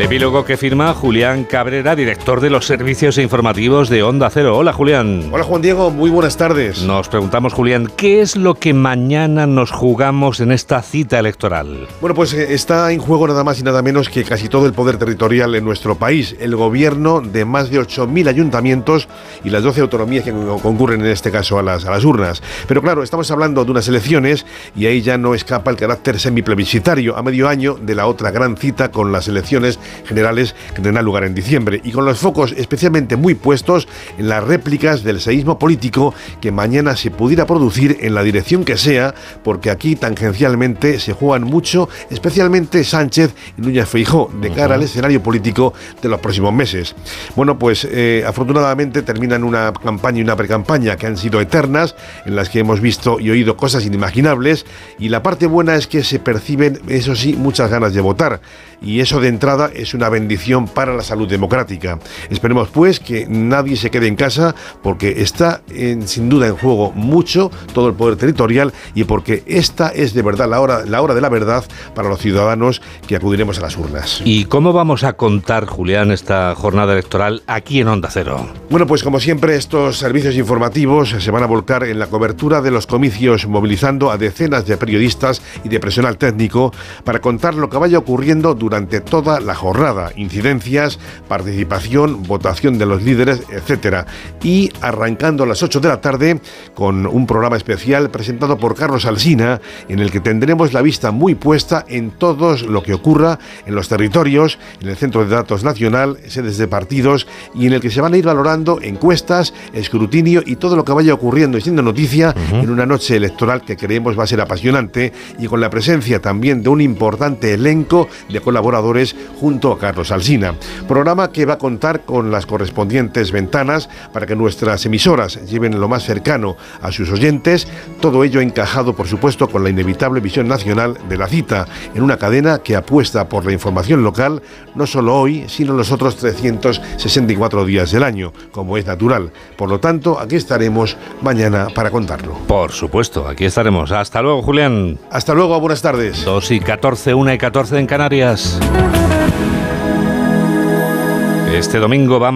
El epílogo que firma Julián Cabrera, director de los servicios informativos de Onda Cero. Hola Julián. Hola Juan Diego, muy buenas tardes. Nos preguntamos Julián, ¿qué es lo que mañana nos jugamos en esta cita electoral? Bueno, pues eh, está en juego nada más y nada menos que casi todo el poder territorial en nuestro país, el gobierno de más de 8.000 ayuntamientos y las 12 autonomías que concurren en este caso a las, a las urnas. Pero claro, estamos hablando de unas elecciones y ahí ya no escapa el carácter semiplebiscitario a medio año de la otra gran cita con las elecciones generales que tendrán lugar en diciembre. Y con los focos especialmente muy puestos en las réplicas del seísmo político que mañana se pudiera producir en la dirección que sea, porque aquí tangencialmente se juegan mucho, especialmente Sánchez y Núñez Feijó, de cara al escenario político de los próximos meses. Bueno, pues eh, afortunadamente terminan una campaña y una precampaña que han sido eternas, en las que hemos visto y oído cosas inimaginables, y la parte buena es que se perciben, eso sí, muchas ganas de votar, y eso de entrada es una bendición para la salud democrática. Esperemos pues que nadie se quede en casa porque está sin duda en juego mucho todo el poder territorial y porque esta es de verdad la hora, la hora de la verdad para los ciudadanos que acudiremos a las urnas. ¿Y cómo vamos a contar, Julián, esta jornada electoral aquí en Onda Cero? Bueno, pues como siempre estos servicios informativos se van a volcar en la cobertura de los comicios movilizando a decenas de periodistas y de personal técnico para contar lo que vaya ocurriendo durante toda la jornada, incidencias, participación, votación de los líderes, etcétera. Y arrancando a las 8 de la tarde con un programa especial presentado por Carlos Alsina, en el que tendremos la vista muy puesta en todo lo que ocurra en los territorios, en el Centro de Datos Nacional, sedes de partidos, y en el que se van a ir valorando encuestas, escrutinio y todo lo que vaya ocurriendo y siendo noticia en una noche electoral que creemos va a ser apasionante y con la presencia también de un importante elenco de colaboradores junto a Carlos Alsina. Programa que va a contar con las correspondientes ventanas para que nuestras emisoras lleven lo más cercano a sus oyentes, todo ello encajado por supuesto con la inevitable visión nacional de la cita en una cadena que apuesta por la información local no solo hoy, sino los otros 364 días del año, como es natural. Por lo tanto, aquí estaremos mañana para contarlo. Por supuesto, aquí estaremos. Hasta luego, Julián. Hasta luego, buenas tardes. 2 y 14, 1 y 14 en Canarias. Este domingo vamos